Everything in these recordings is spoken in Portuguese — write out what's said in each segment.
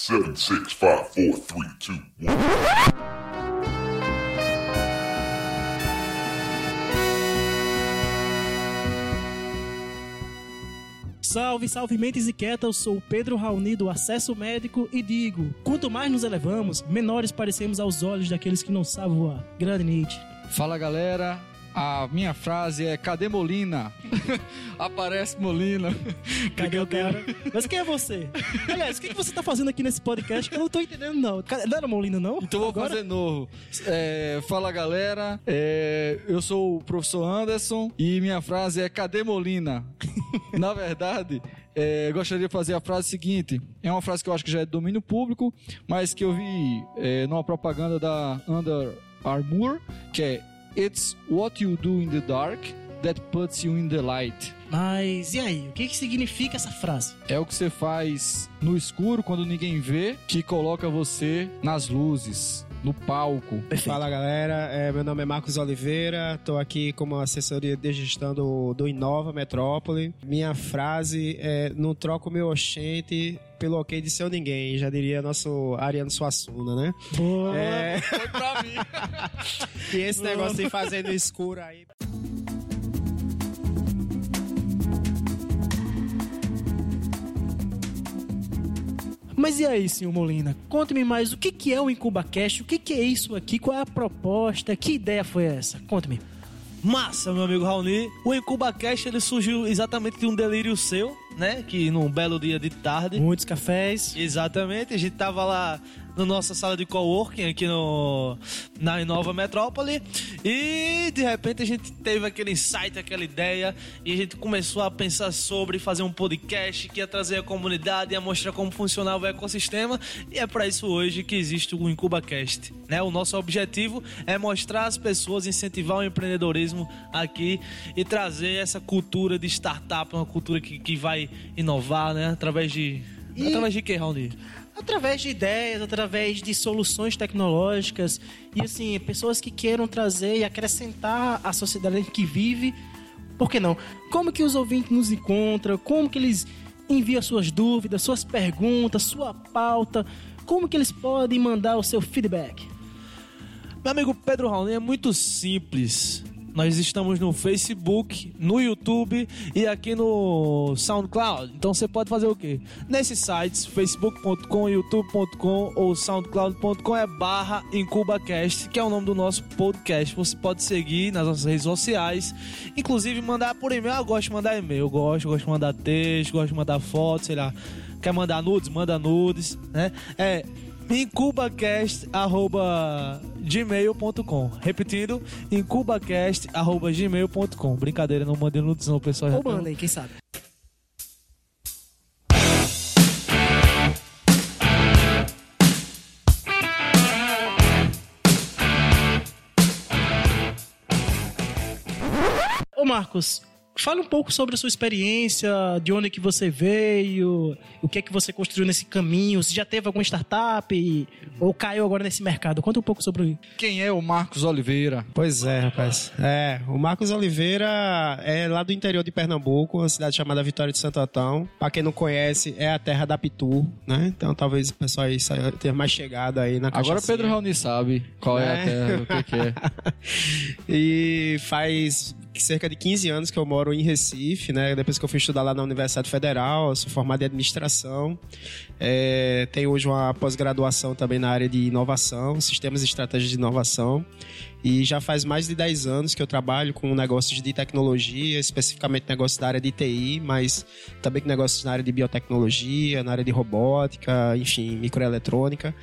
Seven, six, five, four, three, two, one. Salve, salve mentes inquietas, eu sou o Pedro Raoni do Acesso Médico e digo: quanto mais nos elevamos, menores parecemos aos olhos daqueles que não sabem voar. Grande Nietzsche. Fala galera, a minha frase é Cadê Molina? Aparece Molina. Cadê o cara? Mas quem é você? Aliás, o que que você tá fazendo aqui nesse podcast que eu não tô entendendo, não? Não era Molina, não? Então vou Agora? fazer novo. É, fala galera, é, eu sou o professor Anderson e minha frase é Cadê Molina? Na verdade, é, eu gostaria de fazer a frase seguinte. É uma frase que eu acho que já é de domínio público, mas que eu vi é, numa propaganda da Under Armour, que é It's what you do in the dark that puts you in the light. Mas e aí? O que que significa essa frase? É o que você faz no escuro quando ninguém vê, que coloca você nas luzes, no palco. Perfeito. Fala galera, É, meu nome é Marcos Oliveira, estou aqui como assessoria de gestão do, do Inova Metrópole. Minha frase é: não troco meu oxente pelo ok de seu ninguém, já diria nosso Ariano Suassuna, né? Boa. É, Foi pra mim. e esse negócio de fazer no escuro aí. Mas e aí, senhor Molina? Conte-me mais, o que que é o IncubaCast? O que que é isso aqui? Qual é a proposta? Que ideia foi essa? Conte-me. Massa, meu amigo Raoni. O IncubaCast ele surgiu exatamente de um delírio seu, né? Que num belo dia de tarde. Muitos cafés. Exatamente, a gente tava lá na nossa sala de coworking aqui no, na Inova Metrópole e de repente a gente teve aquele insight, aquela ideia e a gente começou a pensar sobre fazer um podcast que ia trazer a comunidade, ia mostrar como funcionava o ecossistema e é para isso hoje que existe o IncubaCast. Né? O nosso objetivo é mostrar às pessoas, incentivar o empreendedorismo aqui e trazer essa cultura de startup, uma cultura que, que vai inovar né? através de... E- Através de que, Raoni? Através de ideias, através de soluções tecnológicas e assim, pessoas que queiram trazer e acrescentar à sociedade que vive. Por que não? Como que os ouvintes nos encontram? Como que eles enviam suas dúvidas, suas perguntas, sua pauta? Como que eles podem mandar o seu feedback? Meu amigo Pedro Raoni é muito simples. Nós estamos no Facebook, no YouTube e aqui no SoundCloud. Então você pode fazer o quê? Nesses sites, facebook.com, youtube.com ou soundcloud.com é barra IncubaCast, que é o nome do nosso podcast. Você pode seguir nas nossas redes sociais, inclusive mandar por e-mail. Eu gosto de mandar e-mail, eu gosto, eu gosto de mandar texto, gosto de mandar foto, sei lá. Quer mandar nudes? Manda nudes, né? É incubacast.gmail.com Repetindo, incubacast.gmail.com Brincadeira, não mandei nudes não, pessoal. Ou mandem, quem sabe? Ô Marcos, fala um pouco sobre a sua experiência, de onde que você veio, o que é que você construiu nesse caminho, se já teve alguma startup ou caiu agora nesse mercado. Conta um pouco sobre Quem é o Marcos Oliveira? Pois é, rapaz. É, o Marcos Oliveira é lá do interior de Pernambuco, uma cidade chamada Vitória de Santo Antão. Pra quem não conhece, é a terra da Pitu, né? Então talvez o pessoal aí saia- tenha mais chegado aí na Agora. Pedro Raoni sabe qual é, É. a terra, o que, que é. E faz cerca de 15 anos que eu moro em Recife, né? Depois que eu fui estudar lá na Universidade Federal, sou formado em administração. É, tenho hoje uma pós-graduação também na área de inovação, sistemas e estratégias de inovação. E já faz mais de 10 anos que eu trabalho com negócios de tecnologia, especificamente negócios da área de TI, mas também negócios na área de biotecnologia, na área de robótica, enfim, microeletrônica.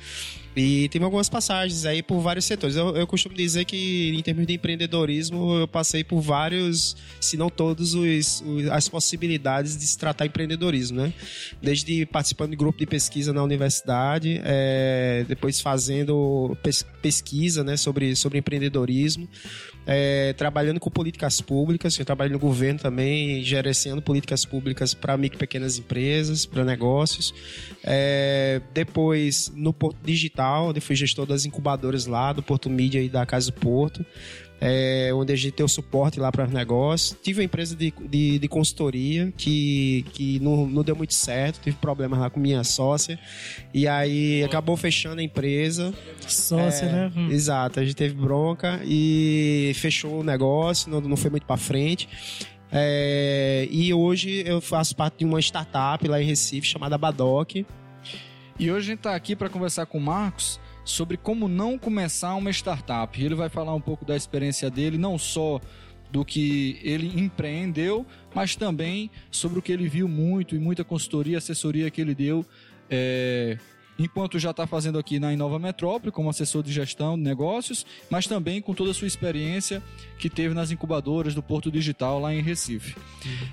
E tive algumas passagens aí por vários setores. Eu, eu costumo dizer que, em termos de empreendedorismo, eu passei por vários, se não todos, os, os- as possibilidades de se tratar empreendedorismo, né? Desde participando de grupo de pesquisa na universidade, é, depois fazendo pes- pesquisa né, sobre, sobre empreendedorismo. É, trabalhando com políticas públicas, eu trabalho no governo também, gerenciando políticas públicas para micro e pequenas empresas, para negócios. É, depois, no Porto Digital, onde fui gestor das incubadoras lá, do Porto Mídia e da Casa do Porto é, onde a gente tem o suporte lá para os negócios. Tive uma empresa de, de, de consultoria que, que não, não deu muito certo, tive problemas lá com minha sócia, e aí acabou fechando a empresa. Sócia, É, né? Hum. Exato, a gente teve bronca e fechou o negócio, não, não foi muito para frente. É, e hoje eu faço parte de uma startup lá em Recife chamada Badoc. E hoje a gente está aqui para conversar com o Marcos sobre como não começar uma startup. Ele vai falar um pouco da experiência dele, não só do que ele empreendeu, mas também sobre o que ele viu muito e muita consultoria, assessoria que ele deu. é, Enquanto já está fazendo aqui na Inova Metrópole, como assessor de gestão de negócios, mas também com toda a sua experiência que teve nas incubadoras do Porto Digital lá em Recife.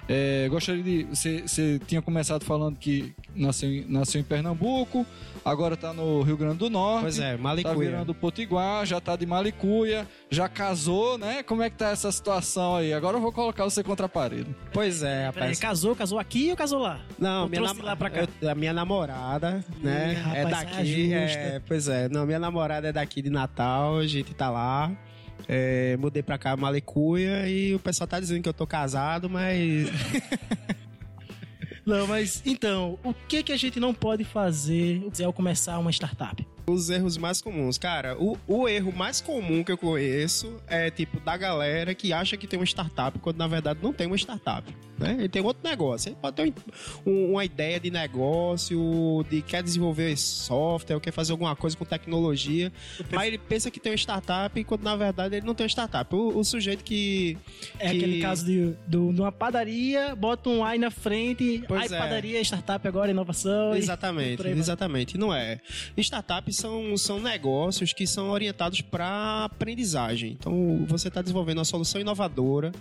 É, gostaria de. Você, você tinha começado falando que nasceu, em- nasceu em Pernambuco, agora está no Rio Grande do Norte. Pois é, Malicuia. virando Potiguar, já tá de Malicuia, já casou, né? Como é que tá essa situação aí? Agora eu vou colocar você contra a parede. Pois é, Peraí, rapaz. casou, casou aqui ou casou lá? Não, Ou minha, trouxe lá pra cá? eu- a minha namorada, né? É rapaz, daqui. é É, pois é, não, minha namorada é daqui de Natal, a gente tá lá. É, mudei pra cá, Malecuia, e o pessoal tá dizendo que eu tô casado, mas. Não, mas então, o que que a gente não pode fazer ao começar uma startup? Os erros mais comuns. Cara, o, o erro mais comum que eu conheço é, tipo, da galera que acha que tem uma startup, quando na verdade não tem uma startup. Né? Ele tem outro negócio. Ele pode ter um- um- uma ideia de negócio, de quer desenvolver software, quer fazer alguma coisa com tecnologia, mas ele pensa que tem uma startup, quando na verdade ele não tem uma startup. O, o sujeito que. É que- aquele caso de, do- de uma padaria, bota um ai na frente, Pois ai é. padaria, startup agora, inovação. e- Exatamente, vai. exatamente. Não é. Startups são, são negócios que são orientados para aprendizagem. Então, você está desenvolvendo uma solução inovadora,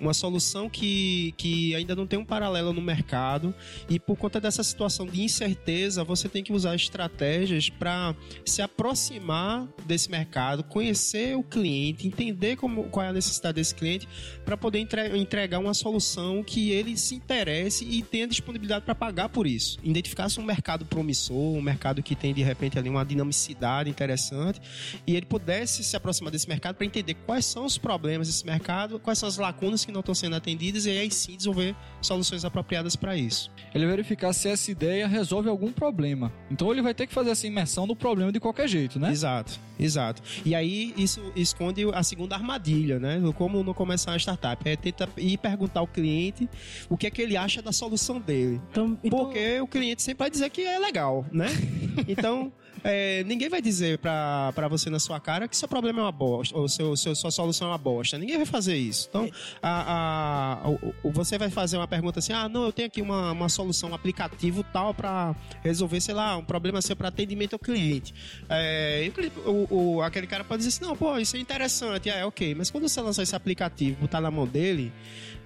uma solução que, que ainda não tem um paralelo no mercado, e por conta dessa situação de incerteza, você tem que usar estratégias para se aproximar desse mercado, conhecer o cliente, entender como, qual é a necessidade desse cliente, para poder entre- entregar uma solução que ele se interesse e tenha disponibilidade para pagar por isso. Identificar-se um mercado promissor, um mercado que tem de repente ali uma dinamicidade interessante e ele pudesse se aproximar desse mercado para entender quais são os problemas desse mercado, quais são as lacunas que não estão sendo atendidas e aí sim desenvolver soluções apropriadas para isso. Ele verificar se essa ideia resolve algum problema. Então ele vai ter que fazer essa imersão no problema de qualquer jeito, né? Exato, exato. E aí isso esconde a segunda armadilha, né? Como não começar uma startup. É tentar ir perguntar ao cliente o que é que ele acha da solução dele. Então, então- Porque o cliente sempre vai dizer que é legal, né? Então, é, ninguém vai dizer pra, pra você na sua cara que seu problema é uma bosta, ou seu, seu, sua solução é uma bosta. Ninguém vai fazer isso. Então, a, a- o- você vai fazer uma pergunta assim: ah, não, eu tenho aqui uma, uma solução, um aplicativo tal pra resolver, sei lá, um problema seu para atendimento ao cliente. É, e o o, aquele cara pode dizer assim: não, pô, isso é interessante, é ok, mas quando você lançar esse aplicativo, botar na mão dele,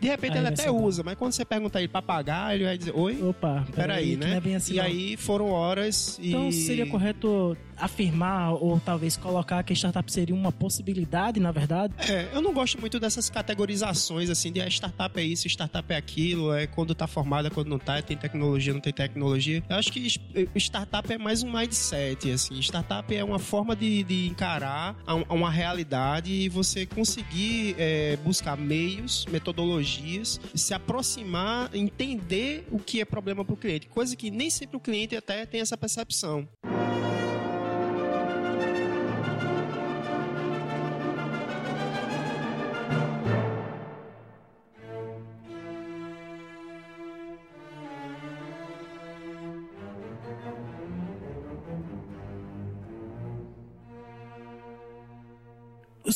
de repente Aí ele até usa, mas quando você perguntar ele pra pagar, ele vai dizer: oi? Opa, Peraí, que né? É assim, e não. aí foram horas e. Então seria correto afirmar ou talvez colocar que a startup seria uma possibilidade, na verdade? É, eu não gosto muito dessas categorizações, assim, de ah, startup é isso, startup é aquilo, é quando tá formada, quando não tá, tem tecnologia, não tem tecnologia. Eu acho que es- startup é mais um mindset, assim. Startup é uma forma de, de encarar a, um- a uma realidade e você conseguir é, buscar meios, metodologias, se aproximar, entender o que é problema pro cliente. Coisa que nem sempre o cliente até tem essa percepção.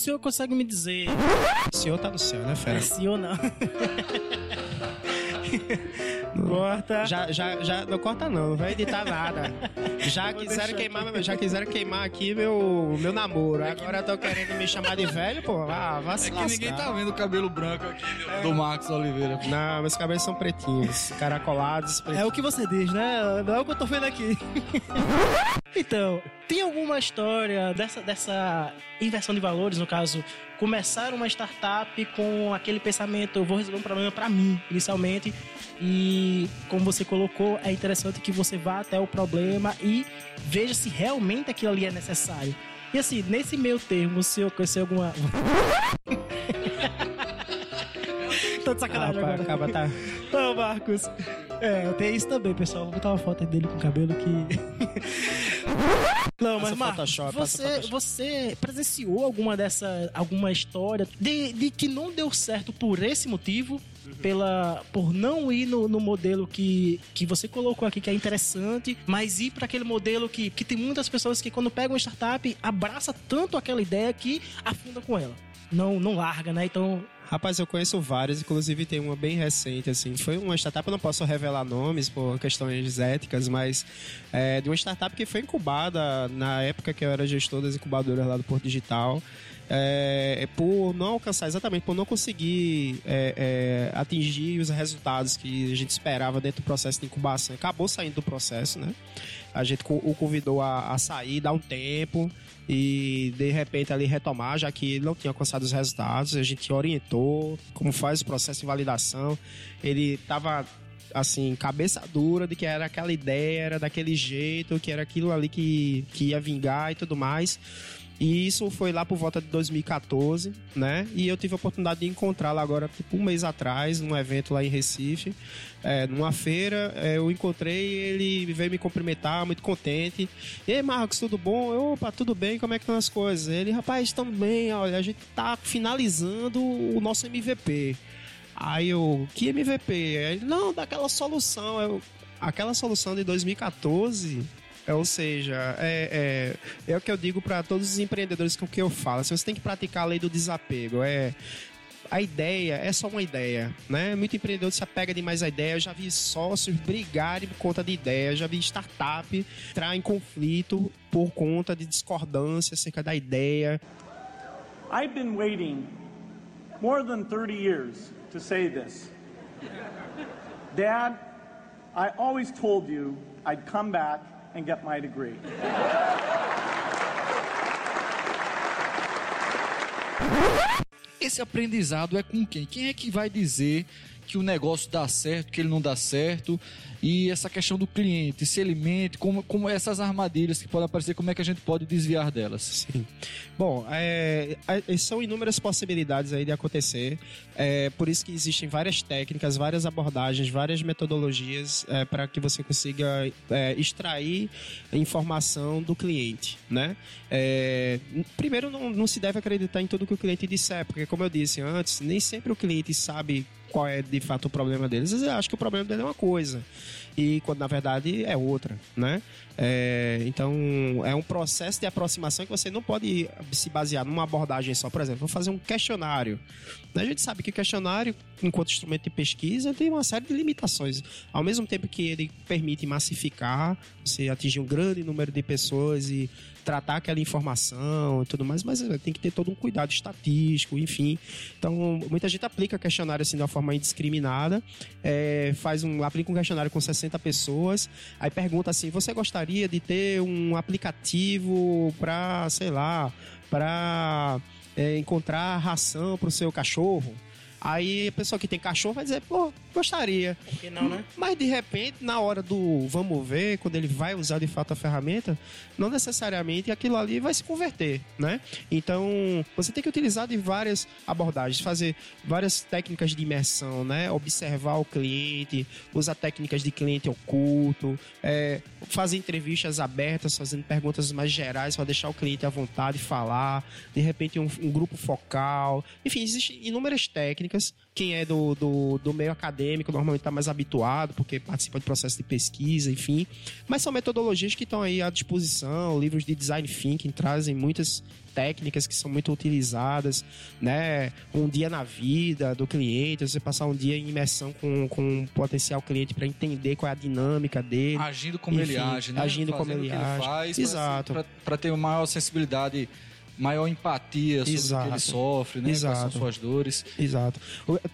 Senhor consegue me dizer O senhor tá no céu, né, fera? é sim ou não? Corta. Já, já, já, não corta não, não vai editar nada. Já quiseram queimar, já quiseram queimar aqui meu, meu namoro. É Agora eu tô querendo me chamar de velho, pô. Ah, vá se É que ninguém tá vendo o cabelo branco aqui do, do Marcos Oliveira. Não, meus cabelos são pretinhos, caracolados, É pretinhos. o que você diz, né? Não é o que eu tô vendo aqui. Então, tem alguma história dessa, dessa inversão de valores, no caso, começar uma startup com aquele pensamento, eu vou resolver um problema para mim, inicialmente, e como você colocou, é interessante que você vá até o problema e veja se realmente aquilo ali é necessário. E assim, nesse meio termo, você conheceu alguma... Tô de sacanagem Acaba, agora. acaba tá. Ô, Marcos. É, tem isso também, pessoal. Vou botar uma foto dele com o cabelo que. Não, mas Marcos, Photoshop, você, você presenciou alguma dessa, alguma história de, de que não deu certo por esse motivo? Pela, por não ir no, no modelo que, que você colocou aqui, que é interessante, mas ir para aquele modelo que, que tem muitas pessoas que, quando pegam uma startup, abraça tanto aquela ideia que afunda com ela. Não, não larga, né? Então, Rapaz, eu conheço várias, inclusive tem uma bem recente, assim. Foi uma startup, eu não posso revelar nomes por questões éticas, mas é, de uma startup que foi incubada na época que eu era gestor das incubadoras lá do Porto Digital. É, por não alcançar, exatamente, por não conseguir é, é, atingir os resultados que a gente esperava dentro do processo de incubação. Acabou saindo do processo, né? A gente o convidou a, a sair, dar um tempo e de repente ali retomar, já que ele não tinha alcançado os resultados. A gente orientou como faz o processo de validação. Ele estava assim, cabeça dura de que era aquela ideia, era daquele jeito, que era aquilo ali que, que ia vingar e tudo mais. E isso foi lá por volta de 2014, né? E eu tive a oportunidade de encontrá-lo agora, tipo, um mês atrás, num evento lá em Recife, é, numa feira. é, eu encontrei ele veio me cumprimentar, muito contente. E aí, Marcos, tudo bom? Eu, opa, tudo bem, como é que estão as coisas? Ele, rapaz, estamos bem, olha, a gente tá finalizando o nosso MVP. Aí eu, que MVP? Ele, não, daquela solução. Eu, aquela solução de 2014 é, ou seja, é, é, é o que eu digo para todos os empreendedores com que eu falo. Assim, você tem que praticar a lei do desapego. É, a ideia é só uma ideia, né? Muito empreendedor se apega demais à ideia. Eu já vi sócios brigarem por conta de ideia. Já vi startup entrar em conflito por conta de discordância acerca da ideia. I've been waiting more than 30 years to say this. Dad, I always told you I'd come back and get my degree. Esse aprendizado é com quem? Quem é que vai dizer que o negócio dá certo, que ele não dá certo? E essa questão do cliente, se ele mente, como, como essas armadilhas que podem aparecer, como é que a gente pode desviar delas? Sim. Bom, é, são inúmeras possibilidades aí de acontecer. É, por isso que existem várias técnicas, várias abordagens, várias metodologias é, para que você consiga é, extrair informação do cliente, né? É, primeiro, não, não se deve acreditar em tudo que o cliente disser, porque como eu disse antes, nem sempre o cliente sabe qual é de fato o problema deles. Eu acho que o problema dele é uma coisa e quando na verdade é outra, né? É, então é um processo de aproximação que você não pode se basear numa abordagem só. Por exemplo, vou fazer um questionário. A gente sabe que o questionário, enquanto instrumento de pesquisa, tem uma série de limitações. Ao mesmo tempo que ele permite massificar, você atingir um grande número de pessoas e tratar aquela informação e tudo mais, mas eh, tem que ter todo um cuidado estatístico, enfim. Então, muita gente aplica questionário assim de uma forma indiscriminada, é, faz um, aplica um questionário com 60 pessoas, aí pergunta assim: você gostaria de ter um aplicativo para, sei lá, para é, encontrar ração para o seu cachorro? Aí a pessoa que tem cachorro vai dizer, pô, gostaria. não, né? Mas de repente, na hora do vamos ver, quando ele vai usar de fato a ferramenta, não necessariamente aquilo ali vai se converter, né? Então, você tem que utilizar de várias abordagens, fazer várias técnicas de imersão, né? Observar o cliente, usar técnicas de cliente oculto, é, fazer entrevistas abertas, fazendo perguntas mais gerais para deixar o cliente à vontade de falar, de repente um, um grupo focal, enfim, existem inúmeras técnicas. Quem é do, do, do meio acadêmico normalmente está mais habituado, porque participa de processo de pesquisa, enfim. Mas são metodologias que estão aí à disposição, livros de design thinking trazem muitas técnicas que são muito utilizadas, né? Um dia na vida do cliente, você passar um dia em imersão com, com um potencial cliente para entender qual é a dinâmica dele. Agindo como ele Enfim, age, né? agindo como Fazendo ele o que age. faz, Exato. Para ter uma maior sensibilidade maior empatia sobre o que Exato. ele sofre, né? Quais são Exato. suas dores. Exato.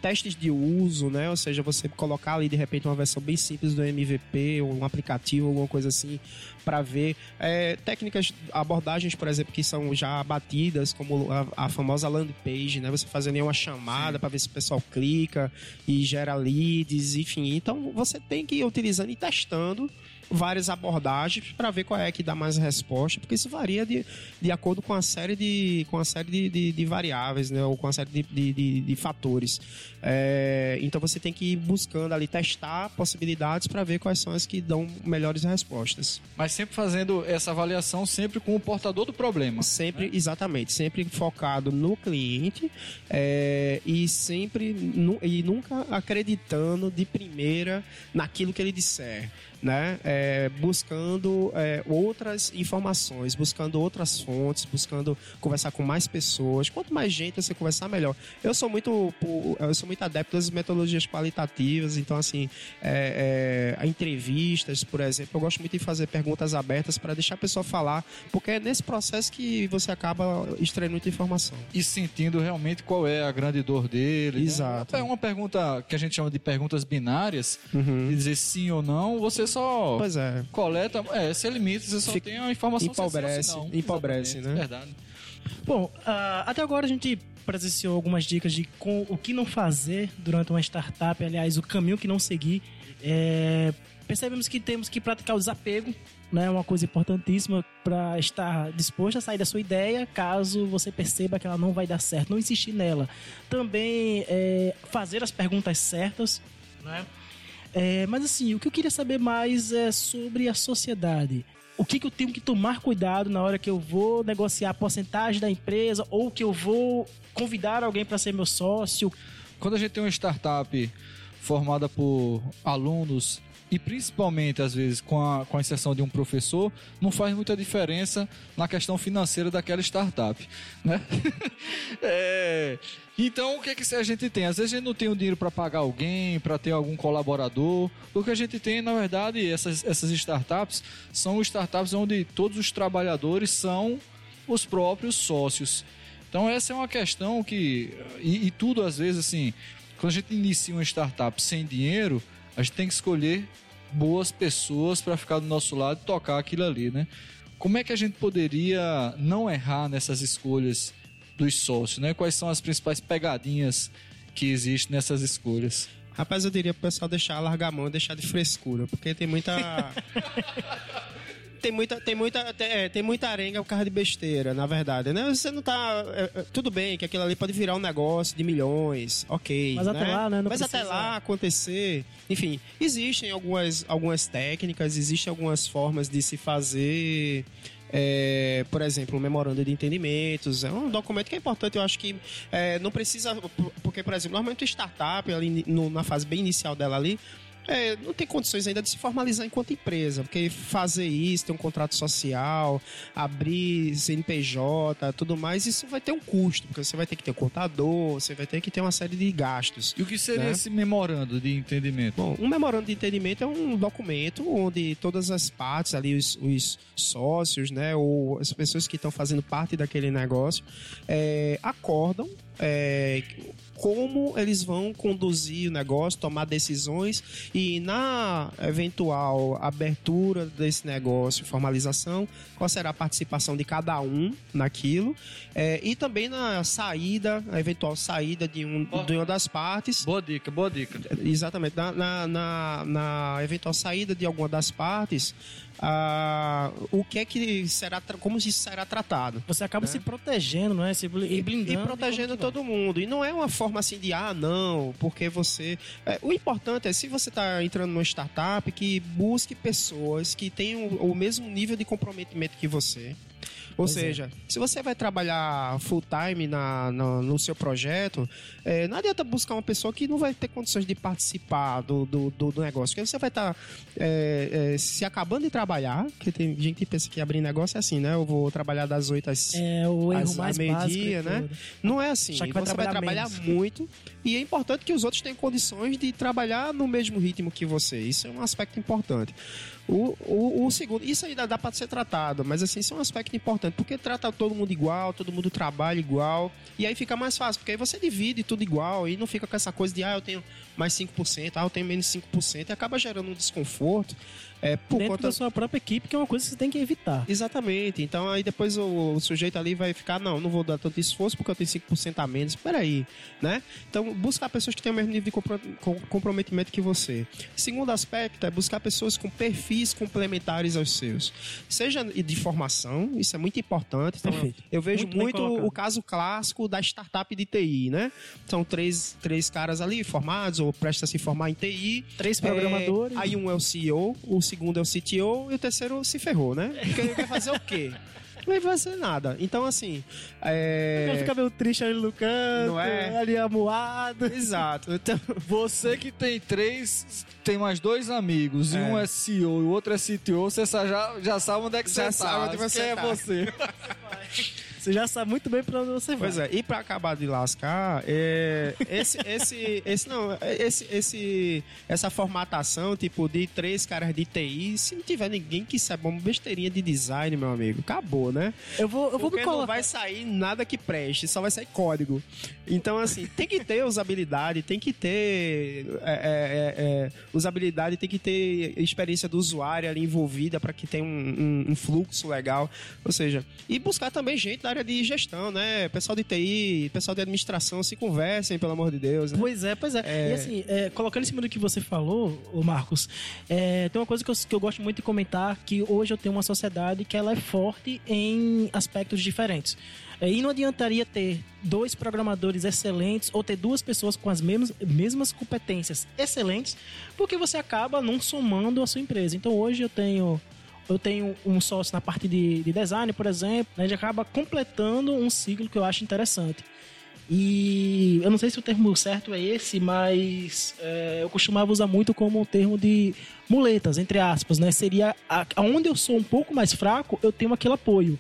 Testes de uso, né? Ou seja, você colocar ali de repente uma versão bem simples do MVP ou um aplicativo, alguma coisa assim, para ver É, técnicas, abordagens, por exemplo, que são já batidas, como a, a famosa landing page, né? Você fazendo aí uma chamada para ver se o pessoal clica e gera leads, enfim. Então você tem que ir utilizando e testando várias abordagens para ver qual é que dá mais resposta, porque isso varia de, de acordo com a série de, com a série de, de, de variáveis, né? Ou com a série de, de, de- de fatores. É, então você tem que ir buscando ali, testar possibilidades para ver quais são as que dão melhores respostas. Mas sempre fazendo essa avaliação sempre com o portador do problema. Sempre, exatamente, sempre focado no cliente é, e sempre nu- e nunca acreditando de primeira naquilo que ele disser, né? É, buscando é, outras informações, buscando outras fontes, buscando conversar com mais pessoas. Quanto mais gente você conversar, melhor. Eu sou muito, eu sou muito adepto das metodologias qualitativas, então assim, é, é, entrevistas, por exemplo, eu gosto muito de fazer perguntas abertas para deixar a pessoa falar, porque é nesse processo que você acaba extraindo muita informação. E sentindo realmente qual é a grande dor dele. né? Exato. É uma pergunta que a gente chama de perguntas binárias, de dizer sim ou não, você só Pois é. coleta, é, se limita, você só Fica- tem a informação empobrece, não. empobrece, né? Verdade. Bom, ah, até agora a gente presenciou algumas dicas de com, o que não fazer durante uma startup, aliás, o caminho que não seguir. É, percebemos que temos que praticar o desapego, né? Uma coisa importantíssima para estar disposto a sair da sua ideia, caso você perceba que ela não vai dar certo, não insistir nela. Também é, fazer as perguntas certas, né? É, mas assim, o que eu queria saber mais é sobre a sociedade. O que, que eu tenho que tomar cuidado na hora que eu vou negociar a porcentagem da empresa ou que eu vou convidar alguém para ser meu sócio? Quando a gente tem uma startup formada por alunos e principalmente, às vezes, com a, com a inserção de um professor, não faz muita diferença na questão financeira daquela startup, né? É, então, o que, é que a gente tem? Às vezes a gente não tem o dinheiro para pagar alguém, para ter algum colaborador. O que a gente tem, na verdade, essas, essas startups são startups onde todos os trabalhadores são os próprios sócios. Então essa é uma questão que e, e tudo às vezes assim, quando a gente inicia uma startup sem dinheiro, a gente tem que escolher boas pessoas para ficar do nosso lado e tocar aquilo ali, né? Como é que a gente poderia não errar nessas escolhas dos sócios, né? Quais são as principais pegadinhas que existem nessas escolhas? Rapaz, eu diria pro pessoal deixar largar a mão e deixar de frescura, porque tem muita. Tem muita, tem muita, tem, é, tem muita arenga por causa de besteira, na verdade, né? Você não tá. é, é, tudo bem que aquilo ali pode virar um negócio de milhões, ok. Mas até né? lá, né, não Mas até lá acontecer. Enfim, existem algumas, algumas técnicas, existem algumas formas de se fazer. é, por exemplo, um memorando de entendimentos. É um documento que é importante, eu acho que é, não precisa. Porque, por exemplo, normalmente o startup, ali no- na fase bem inicial dela ali, é, não tem condições ainda de se formalizar enquanto empresa, porque fazer isso, ter um contrato social, abrir CNPJ, tudo mais, isso vai ter um custo, porque você vai ter que ter um contador, você vai ter que ter uma série de gastos. E o que seria Né? esse memorando de entendimento? Bom, um memorando de entendimento é um documento onde todas as partes ali, os, os sócios, né, ou as pessoas que estão fazendo parte daquele negócio, é, acordam é, como eles vão conduzir o negócio, tomar decisões e na eventual abertura desse negócio, formalização, qual será a participação de cada um naquilo é, e também na saída, a eventual saída de, um, de uma das partes Boa dica, boa dica. Exatamente. Na, na, na, na eventual saída de alguma das partes, ah, o que é que será, como isso será tratado? Você acaba se protegendo, não é? Se e blindando. E protegendo todo mundo. E não é uma forma assim de, ah, não, porque você. É, o importante é, se você está entrando numa startup, que busque pessoas que tenham o mesmo nível de comprometimento que você. Ou Pois é. seja, se você vai trabalhar full time na, na- no seu projeto, é, não adianta buscar uma pessoa que não vai ter condições de participar do, do, do- do negócio. Porque você vai estar é, é, se acabando de trabalhar, porque tem gente que pensa que abrir negócio é assim, né? Eu vou trabalhar das 8 às É o erro às- mais meio-dia, né? tudo. Não é assim. Só que você vai vai trabalhar trabalhar menos. muito e é importante que os outros tenham condições de trabalhar no mesmo ritmo que você. Isso é um aspecto importante. O, o, o segundo, isso aí dá, dá para ser tratado, mas assim, isso é um aspecto importante, porque trata todo mundo igual, todo mundo trabalha igual, e aí fica mais fácil, porque aí você divide tudo igual, e não fica com essa coisa de, ah, eu tenho mais 5%, ah, eu tenho menos 5%, e acaba gerando um desconforto. É, por Dentro conta da sua própria equipe, que é uma coisa que você tem que evitar. Exatamente. Então aí depois o, o sujeito ali vai ficar, não, não vou dar tanto esforço porque eu tenho 5% a menos. Peraí, né? Então buscar pessoas que têm o mesmo nível de compro- com- comprometimento que você. Segundo aspecto é buscar pessoas com perfis complementares aos seus. Seja de formação, isso é muito importante. Então, Perfeito. eu vejo Muito muito, o caso clássico da startup de TI, né? São três, três caras ali formados ou prestam a se formar em TI. Três programadores. É, aí um é o CEO, o segundo é o CTO e o terceiro se ferrou, né? Porque ele vai fazer o quê? Não vai fazer nada. Então, assim. É... Ele fica meio triste ali no canto, Não é? ali amuado. Exato. Então, Você que tem três, tem mais dois amigos, e É. um é CEO e o outro é CTO, você já, já sabe onde é que Já você sabe tá. onde você Quem é tá. você? Você já sabe muito bem pra onde você vai. Pois é, e pra acabar de lascar, é, esse, esse, esse, não, esse, esse, essa formatação, tipo, de três caras de TI, se não tiver ninguém que saiba uma besteirinha de design, meu amigo, acabou, né? Eu vou, eu vou Porque me não colocar. vai sair nada que preste, só vai sair código. Então, assim, tem que ter usabilidade, tem que ter é, é, é, é, usabilidade, tem que ter experiência do usuário ali envolvida para que tenha um, um- um fluxo legal. Ou seja, e buscar também gente da área de gestão, né? Pessoal de TI, pessoal de administração, se conversem, pelo amor de Deus. Né? Pois é, pois é. É. E assim, é, colocando em cima do que você falou, ô Marcos, é, tem uma coisa que eu, que eu gosto muito de comentar, que hoje eu tenho uma sociedade que ela é forte em aspectos diferentes. É, e não adiantaria ter dois programadores excelentes ou ter duas pessoas com as mesmas, mesmas competências excelentes, porque você acaba não somando a sua empresa. Então hoje eu tenho eu tenho um sócio na parte de, de design, por exemplo, né, a gente acaba completando um ciclo que eu acho interessante. E eu não sei se o termo certo é esse, mas é, eu costumava usar muito como um termo de muletas, entre aspas, né? Seria aonde eu sou um pouco mais fraco, eu tenho aquele apoio.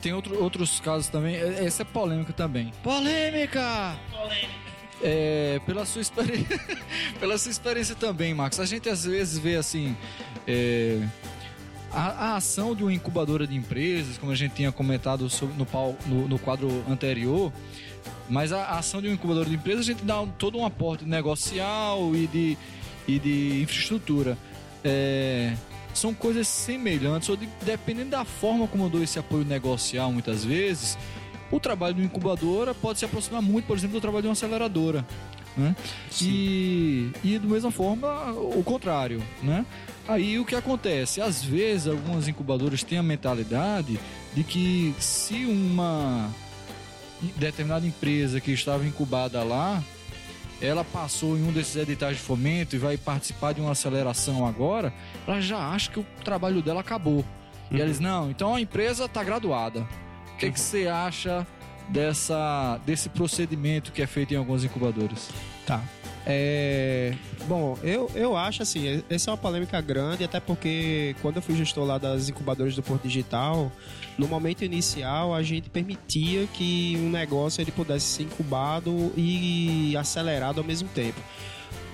Tem outro- outros casos também. Essa é polêmica também. Polêmica! É, pela sua experiência, pela sua experiência também, Marcos. A gente às vezes vê assim é, a, a ação de uma incubadora de empresas, como a gente tinha comentado sobre- no, pau- no- no quadro anterior. Mas a, a ação de uma incubadora de empresas a gente dá um- todo um aporte negocial e de, e de infraestrutura. É, são coisas semelhantes, ou de- dependendo da forma como eu dou esse apoio negocial, muitas vezes, o trabalho de uma incubadora pode se aproximar muito, por exemplo, do trabalho de uma aceleradora. Né? E, e da mesma forma, o contrário. Né? Aí o que acontece? Às vezes, algumas incubadoras têm a mentalidade de que se uma determinada empresa que estava incubada lá ela passou em um desses editais de fomento e vai participar de uma aceleração agora, ela já acha que o trabalho dela acabou. E eles, não, então a empresa está graduada. O que, que você acha dessa, desse procedimento que é feito em algumas incubadoras? Tá. É, bom, eu, eu acho assim, essa é uma polêmica grande, até porque quando eu fui gestor lá das incubadoras do Porto Digital, no momento inicial a gente permitia que um negócio ele pudesse ser incubado e acelerado ao mesmo tempo.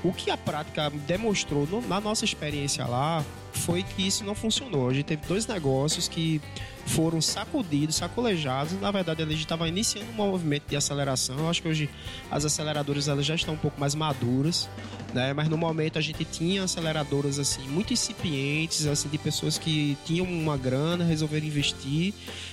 O que a prática demonstrou no- na nossa experiência lá foi que isso não funcionou. A gente teve dois negócios que foram sacudidos, sacolejados. Na verdade, a gente estava iniciando um movimento de aceleração. Eu acho que hoje as aceleradoras elas já estão um pouco mais maduras, né? Mas no momento a gente tinha aceleradoras assim muito incipientes, assim de pessoas que tinham uma grana, resolveram investir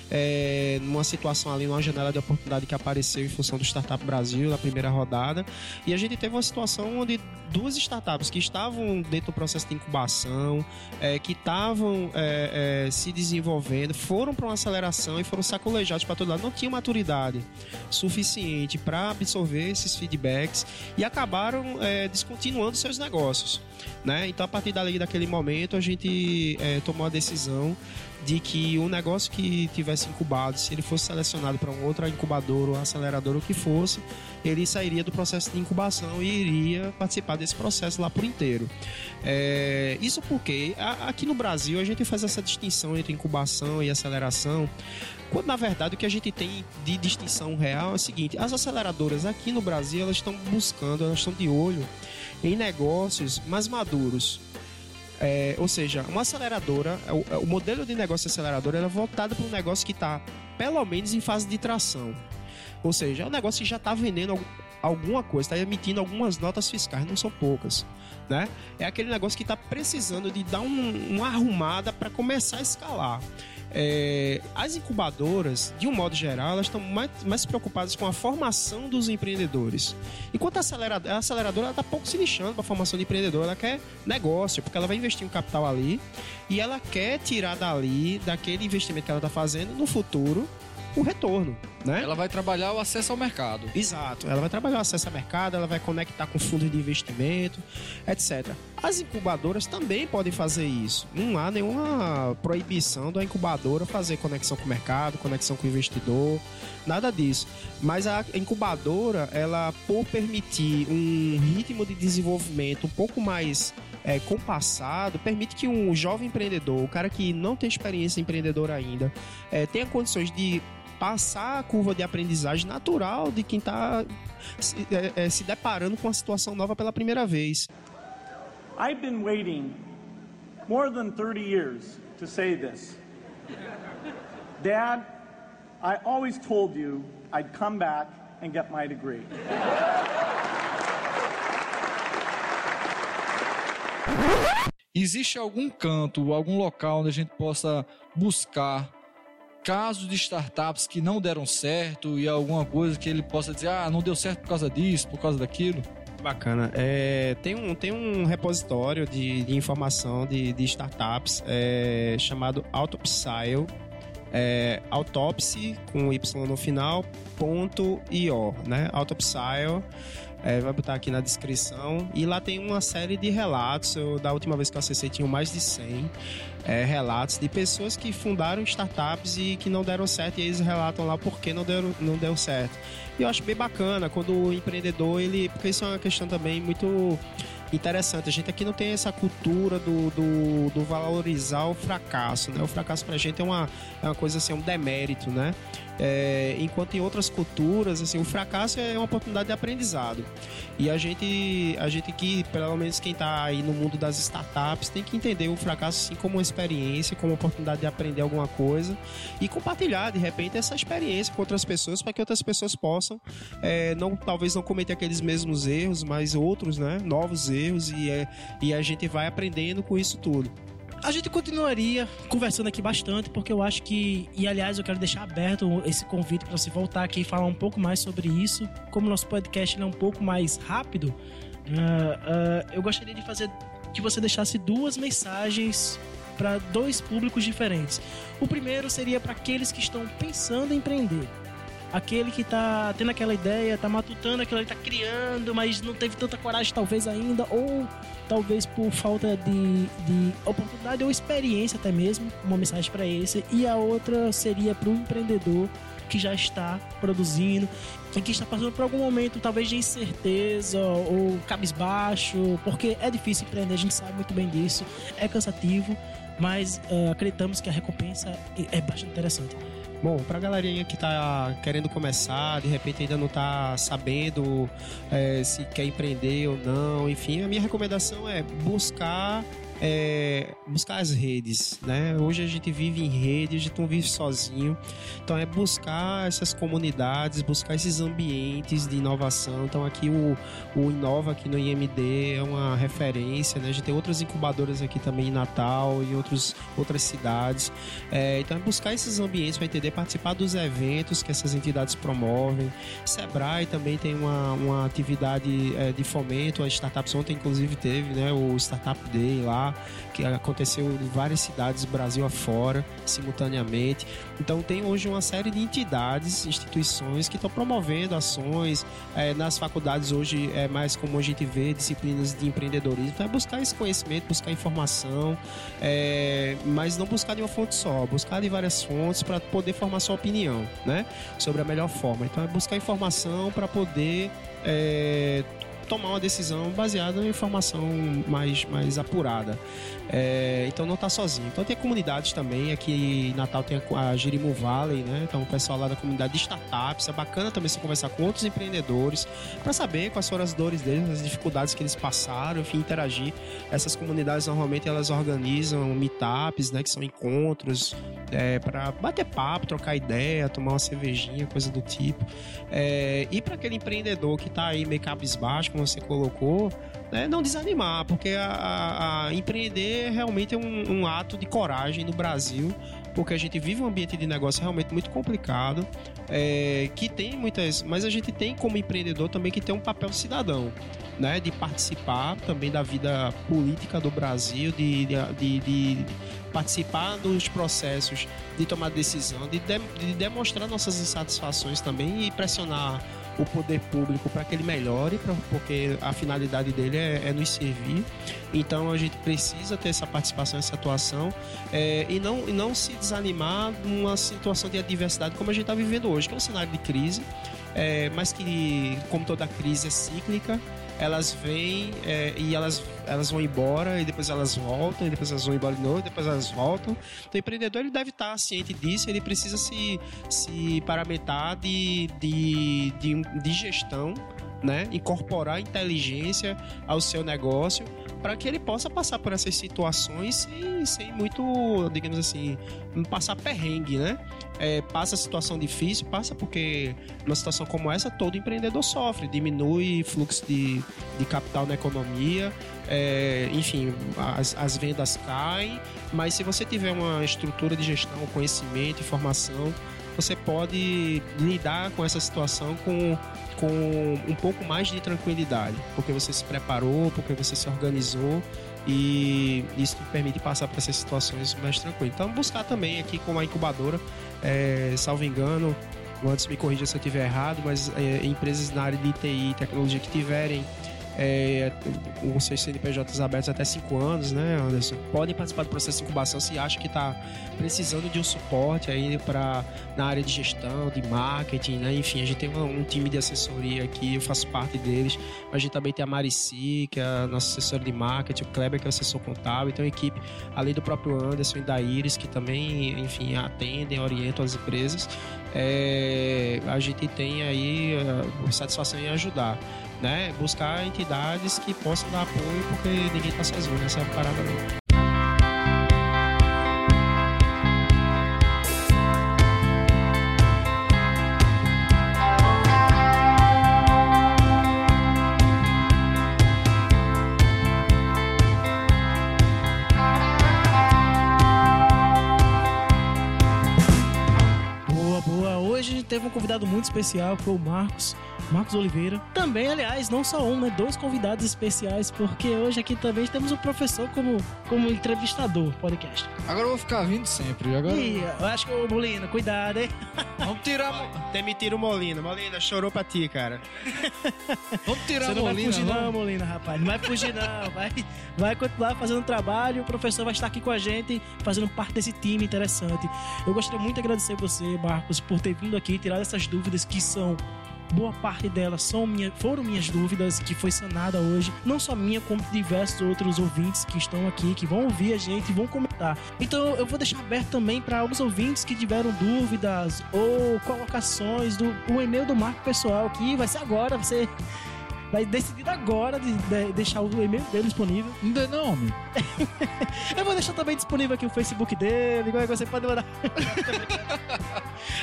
é, numa situação ali, numa janela de oportunidade que apareceu em função do Startup Brasil na primeira rodada. E a gente teve uma situação onde duas startups que estavam dentro do processo de incubação, é, que estavam é, é, se desenvolvendo foram para uma aceleração e foram sacolejados para todo lado. Não tinham maturidade suficiente para absorver esses feedbacks e acabaram é, descontinuando seus negócios. Né? Então, a partir dali, daquele momento, a gente é, tomou a decisão de que o negócio que tivesse incubado, se ele fosse selecionado para um outro incubador ou acelerador, o que fosse, ele sairia do processo de incubação e iria participar desse processo lá por inteiro. É, isso porque a, aqui no Brasil a gente faz essa distinção entre incubação e aceleração, quando na verdade o que a gente tem de distinção real é o seguinte: as aceleradoras aqui no Brasil elas estão buscando, elas estão de olho em negócios mais maduros. É, ou seja, uma aceleradora, o, o modelo de negócio aceleradora é voltado para um negócio que está pelo menos em fase de tração. Ou seja, é um negócio que já está vendendo alguma coisa, está emitindo algumas notas fiscais, não são poucas. Né? É aquele negócio que está precisando de dar um, uma arrumada para começar a escalar. É, as incubadoras, de um modo geral, elas estão mais, mais preocupadas com a formação dos empreendedores. Enquanto a aceleradora, a aceleradora está pouco se lixando para a formação de empreendedor, ela quer negócio, porque ela vai investir um capital ali e ela quer tirar dali, daquele investimento que ela está fazendo, no futuro, o retorno, né? Ela vai trabalhar o acesso ao mercado. Exato. Ela vai trabalhar o acesso ao mercado, ela vai conectar com fundos de investimento, etc. As incubadoras também podem fazer isso. Não há nenhuma proibição da incubadora fazer conexão com o mercado, conexão com o investidor, nada disso. Mas a incubadora, ela por permitir um ritmo de desenvolvimento um pouco mais é, compassado, permite que um jovem empreendedor, o cara que não tem experiência empreendedora ainda, é, tenha condições de passar a curva de aprendizagem natural de quem está se, é, é, se deparando com uma situação nova pela primeira vez. I've been waiting more than 30 years to say this. Dad, I always told you I'd come back and get my degree. Existe algum canto, algum local onde a gente possa buscar casos de startups que não deram certo e alguma coisa que ele possa dizer, ah, não deu certo por causa disso, por causa daquilo? Bacana. É, tem, um, tem um repositório de, de informação de, de startups é, chamado Autopsile. É, autopsy com Y no final, ponto .io, né? Autopsile. É, vai botar aqui na descrição. E lá tem uma série de relatos. Eu, da última vez que eu acessei, tinham mais de 100 é, relatos de pessoas que fundaram startups e que não deram certo. E eles relatam lá por que não deu, não deu certo. E eu acho bem bacana quando o empreendedor, ele. Porque isso é uma questão também muito interessante. A gente aqui não tem essa cultura do, do, do valorizar o fracasso, né? O fracasso pra gente é uma, é uma coisa assim, um demérito, né? É, enquanto em outras culturas, assim, o fracasso é uma oportunidade de aprendizado. E a gente, a gente que, pelo menos quem está aí no mundo das startups, tem que entender o fracasso sim como uma experiência, como uma oportunidade de aprender alguma coisa e compartilhar, de repente, essa experiência com outras pessoas para que outras pessoas possam, é, não, talvez não cometer aqueles mesmos erros, mas outros, né, novos erros e, é, e a gente vai aprendendo com isso tudo. A gente continuaria conversando aqui bastante, porque eu acho que, e aliás, eu quero deixar aberto esse convite para você voltar aqui e falar um pouco mais sobre isso. Como nosso podcast é um pouco mais rápido, uh, uh, eu gostaria de fazer que você deixasse duas mensagens para dois públicos diferentes. O primeiro seria para aqueles que estão pensando em empreender aquele que tá tendo aquela ideia, tá matutando aquilo, tá criando, mas não teve tanta coragem talvez ainda, ou talvez por falta de, de oportunidade ou experiência até mesmo, uma mensagem para esse. E a outra seria para o empreendedor que já está produzindo e que está passando por algum momento talvez de incerteza ou cabisbaixo, porque é difícil empreender, a gente sabe muito bem disso, é cansativo, mas uh, acreditamos que a recompensa é bastante interessante. Bom, pra galerinha que tá querendo começar, de repente ainda não tá sabendo é, se quer empreender ou não, enfim, a minha recomendação é buscar é, buscar as redes, né? Hoje a gente vive em rede, a gente não vive sozinho. Então é buscar essas comunidades, buscar esses ambientes de inovação. Então aqui o, o Inova aqui no IMD é uma referência, né? A gente tem outras incubadoras aqui também em Natal e outros, outras cidades. É, então é buscar esses ambientes para entender, participar dos eventos que essas entidades promovem. Sebrae também tem uma, uma atividade é, de fomento, a startups ontem inclusive teve, né? O Startup Day lá que aconteceu em várias cidades Brasil afora, simultaneamente. Então tem hoje uma série de entidades, instituições que estão promovendo ações. eh, nas faculdades hoje é mais comum a gente ver disciplinas de empreendedorismo. Então é buscar esse conhecimento, buscar informação, eh, mas não buscar de uma fonte só, buscar de várias fontes para poder formar sua opinião, né? Sobre a melhor forma. Então é buscar informação para poder eh, tomar uma decisão baseada em informação mais, mais apurada. É, então não está sozinho. Então tem comunidades também, aqui em Natal tem a, a Jirimu Valley, né? Então o pessoal lá da comunidade de startups, é bacana também você conversar com outros empreendedores para saber quais foram as dores deles, as dificuldades que eles passaram, enfim, interagir. Essas comunidades normalmente elas organizam meetups, né? Que são encontros é, para bater papo, trocar ideia, tomar uma cervejinha, coisa do tipo. É, e para aquele empreendedor que está aí meio cabisbaixo, como você colocou, né, não desanimar, porque a, a- a empreender realmente é um, um ato de coragem no Brasil, porque a gente vive um ambiente de negócio realmente muito complicado, é, que tem muitas, mas a gente tem como empreendedor também que ter um papel cidadão, né, de participar também da vida política do Brasil, de, de, de- de participar dos processos de tomar decisão, de, de- de demonstrar nossas insatisfações também e pressionar o poder público para que ele melhore, pra- porque a finalidade dele é, é nos servir. Então a gente precisa ter essa participação, essa atuação é, e, não, não se desanimar numa situação de adversidade como a gente está vivendo hoje, que é um cenário de crise, é, mas que, como toda crise é cíclica, elas vêm é, e elas, elas vão embora e depois elas voltam e depois elas vão embora de novo e depois elas voltam. Então o empreendedor ele deve estar ciente disso, ele precisa se, se paramentar de, de, de, de gestão, né? incorporar inteligência ao seu negócio para que ele possa passar por essas situações sem, sem muito, digamos assim, passar perrengue, né? É, passa situação difícil, passa porque numa situação como essa todo empreendedor sofre, diminui fluxo de, de capital na economia, é, enfim, as, as vendas caem, mas se você tiver uma estrutura de gestão, conhecimento, informação, você pode lidar com essa situação com, com um pouco mais de tranquilidade, porque você se preparou, porque você se organizou e isso te permite passar por essas situações mais tranquilo. Então, buscar também aqui com a incubadora, é, salvo engano, antes me corrija se eu estiver errado, mas é, empresas na área de TI e tecnologia que tiverem é, com seus CNPJs abertos até 5 anos, né, Anderson? Podem participar do processo de incubação se acha que está precisando de um suporte aí para na área de gestão, de marketing, né? Enfim, a gente tem um, um time de assessoria aqui, eu faço parte deles. A gente também tem a Marici, que é a nossa assessora de marketing, o Kleber, que é o assessor contábil, então a equipe, além do próprio Anderson e da Iris, que também, enfim, atendem, orientam as empresas. É, a gente tem aí a satisfação em ajudar né? Buscar entidades que possam dar apoio, porque ninguém tá sozinho nessa parada boa. Hoje a gente teve um convidado muito especial, que foi o Marcos, Marcos Oliveira. Também, aliás, não só um, né? Dois convidados especiais, porque hoje aqui também temos o professor como, como entrevistador do podcast. Agora eu vou ficar vindo sempre. Agora E eu acho que, ô Molina, cuidado, hein? vamos tirar, Demitiram o Molina. Molina, chorou pra ti, cara. vamos tirar Você a não vai Molina, fugir não, não. Molina, rapaz. Não vai fugir não. Vai, vai continuar fazendo trabalho. O professor vai estar aqui com a gente, fazendo parte desse time interessante. Eu gostaria muito de agradecer você, Marcos, por ter vindo aqui e tirar essas dúvidas que são boa parte delas são minha, foram minhas dúvidas que foi sanada hoje, não só minha, como diversos outros ouvintes que estão aqui, que vão ouvir a gente e vão comentar. Então eu vou deixar aberto também para os ouvintes que tiveram dúvidas ou colocações do o e-mail do Marco Pessoal, que vai ser agora, você vai decidir agora de, de- deixar o e-mail dele disponível. Ainda não, homem. Eu vou deixar também disponível aqui o Facebook dele, igual você pode mandar.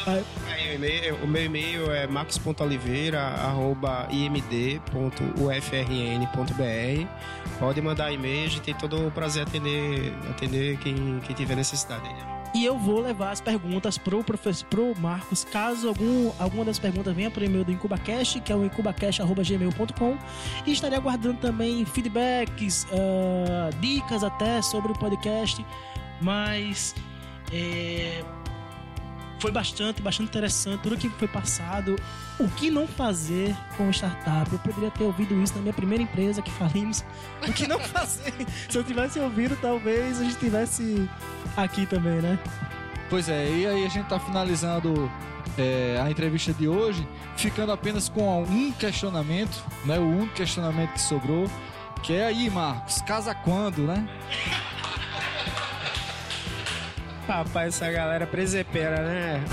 Aí, o, meu e-mail é marcos.oliveira.imd.ufrn.br. Pode mandar e-mail, a gente tem todo o prazer em atender, atender quem, quem tiver necessidade. E eu vou levar as perguntas pro professor, pro Marcos, caso algum, alguma das perguntas venha por e-mail do IncubaCast, que é o incubacast.gmail.com. E estarei aguardando também feedbacks, ah, dicas até sobre o podcast. Mas é, foi bastante, bastante interessante tudo que foi passado. O que não fazer com startup? Eu poderia ter ouvido isso na minha primeira empresa que falimos. O que não fazer? Se eu tivesse ouvido, talvez a gente tivesse aqui também, né? Pois é, e aí a gente tá finalizando é, a entrevista de hoje, ficando apenas com um questionamento, né? O único questionamento que sobrou, que é aí, Marcos, casa quando, né? Rapaz, essa galera presepera, né?